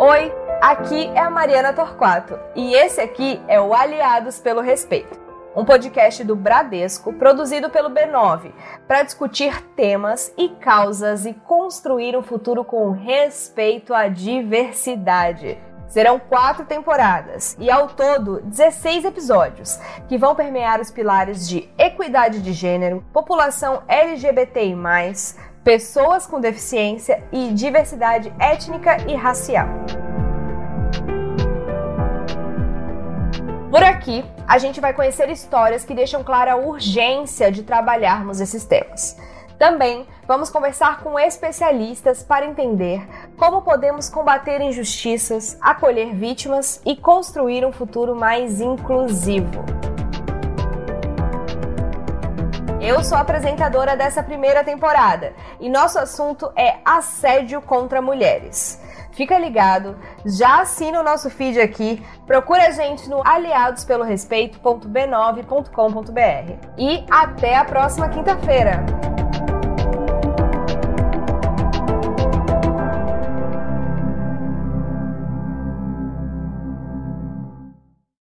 Oi, aqui é a Mariana Torquato e esse aqui é o Aliados pelo Respeito, um podcast do Bradesco produzido pelo B9 para discutir temas e causas e construir um futuro com respeito à diversidade. Serão quatro temporadas e, ao todo, 16 episódios, que vão permear os pilares de equidade de gênero, população LGBTI, pessoas com deficiência e diversidade étnica e racial. Por aqui, a gente vai conhecer histórias que deixam clara a urgência de trabalharmos esses temas. Também vamos conversar com especialistas para entender como podemos combater injustiças, acolher vítimas e construir um futuro mais inclusivo. Eu sou apresentadora dessa primeira temporada e nosso assunto é assédio contra mulheres. Fica ligado, já assina o nosso feed aqui, procura a gente no aliadospelorespeito.b9.com.br. E até a próxima quinta-feira!